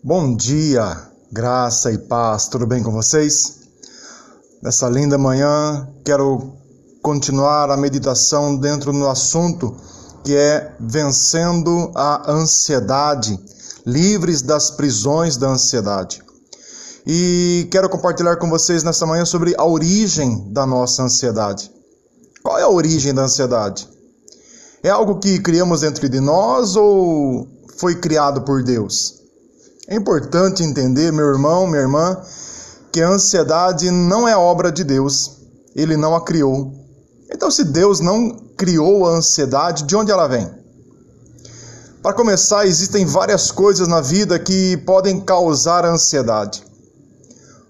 Bom dia, graça e paz, tudo bem com vocês? Nessa linda manhã, quero continuar a meditação dentro do assunto que é vencendo a ansiedade, livres das prisões da ansiedade. E quero compartilhar com vocês nessa manhã sobre a origem da nossa ansiedade. Qual é a origem da ansiedade? É algo que criamos dentro de nós ou foi criado por Deus? É importante entender, meu irmão, minha irmã, que a ansiedade não é obra de Deus. Ele não a criou. Então, se Deus não criou a ansiedade, de onde ela vem? Para começar, existem várias coisas na vida que podem causar ansiedade.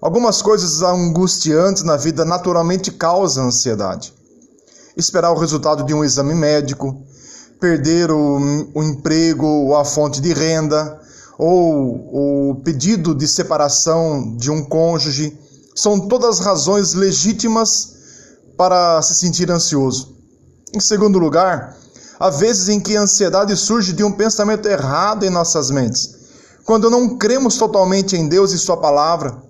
Algumas coisas angustiantes na vida naturalmente causam ansiedade. Esperar o resultado de um exame médico, perder o, o emprego ou a fonte de renda, ou o pedido de separação de um cônjuge, são todas razões legítimas para se sentir ansioso. Em segundo lugar, há vezes em que a ansiedade surge de um pensamento errado em nossas mentes. Quando não cremos totalmente em Deus e Sua palavra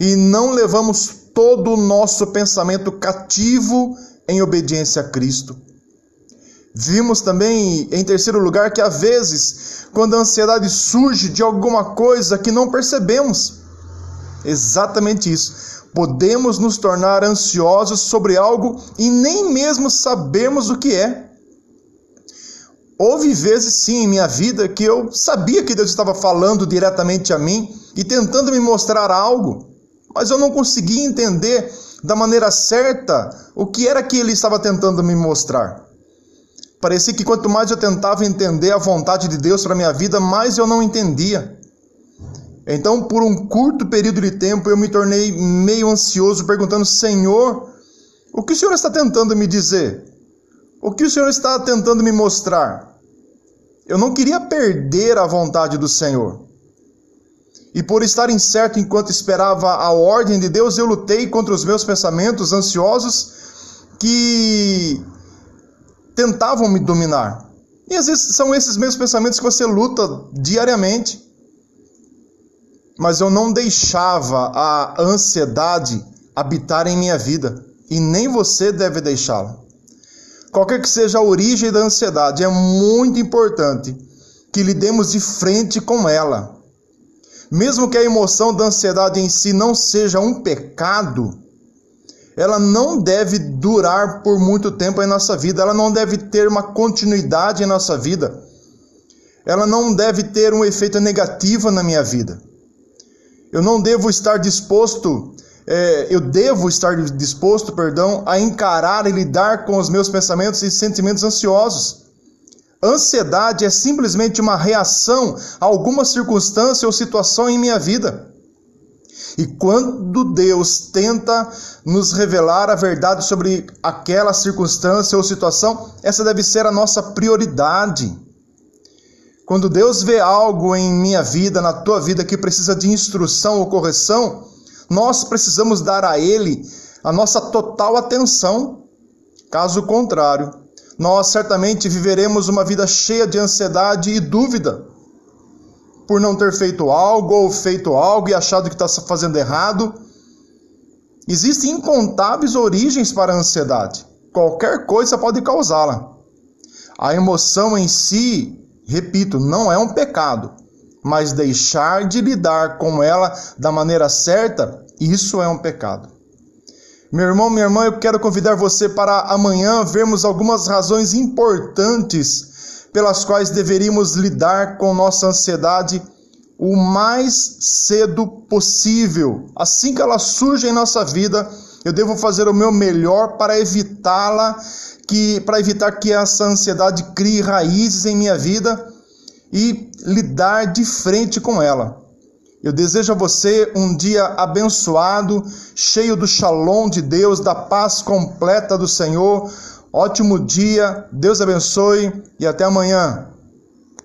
e não levamos todo o nosso pensamento cativo em obediência a Cristo. Vimos também, em terceiro lugar, que há vezes, quando a ansiedade surge de alguma coisa que não percebemos, exatamente isso, podemos nos tornar ansiosos sobre algo e nem mesmo sabemos o que é. Houve vezes, sim, em minha vida que eu sabia que Deus estava falando diretamente a mim e tentando me mostrar algo, mas eu não conseguia entender da maneira certa o que era que Ele estava tentando me mostrar. Parecia que quanto mais eu tentava entender a vontade de Deus para minha vida, mais eu não entendia. Então, por um curto período de tempo, eu me tornei meio ansioso, perguntando: Senhor, o que o Senhor está tentando me dizer? O que o Senhor está tentando me mostrar? Eu não queria perder a vontade do Senhor. E por estar incerto enquanto esperava a ordem de Deus, eu lutei contra os meus pensamentos ansiosos que tentavam me dominar. E às vezes são esses mesmos pensamentos que você luta diariamente. Mas eu não deixava a ansiedade habitar em minha vida. E nem você deve deixá-la. Qualquer que seja a origem da ansiedade, é muito importante que lidemos de frente com ela. Mesmo que a emoção da ansiedade em si não seja um pecado, ela não deve durar por muito tempo em nossa vida, ela não deve ter uma continuidade em nossa vida, ela não deve ter um efeito negativo na minha vida. Eu não devo estar disposto, é, eu devo estar disposto, perdão, a encarar e lidar com os meus pensamentos e sentimentos ansiosos. Ansiedade é simplesmente uma reação a alguma circunstância ou situação em minha vida. E quando Deus tenta nos revelar a verdade sobre aquela circunstância ou situação, essa deve ser a nossa prioridade. Quando Deus vê algo em minha vida, na tua vida, que precisa de instrução ou correção, nós precisamos dar a Ele a nossa total atenção. Caso contrário, nós certamente viveremos uma vida cheia de ansiedade e dúvida por não ter feito algo ou feito algo e achado que está fazendo errado. Existem incontáveis origens para a ansiedade. Qualquer coisa pode causá-la. A emoção em si, repito, não é um pecado, mas deixar de lidar com ela da maneira certa, isso é um pecado. Meu irmão, minha irmã, eu quero convidar você para amanhã vermos algumas razões importantes pelas quais deveríamos lidar com nossa ansiedade o mais cedo possível. Assim que ela surge em nossa vida, eu devo fazer o meu melhor para evitá-la, que para evitar que essa ansiedade crie raízes em minha vida e lidar de frente com ela. Eu desejo a você um dia abençoado, cheio do shalom de Deus, da paz completa do Senhor Ótimo dia, Deus abençoe e até amanhã.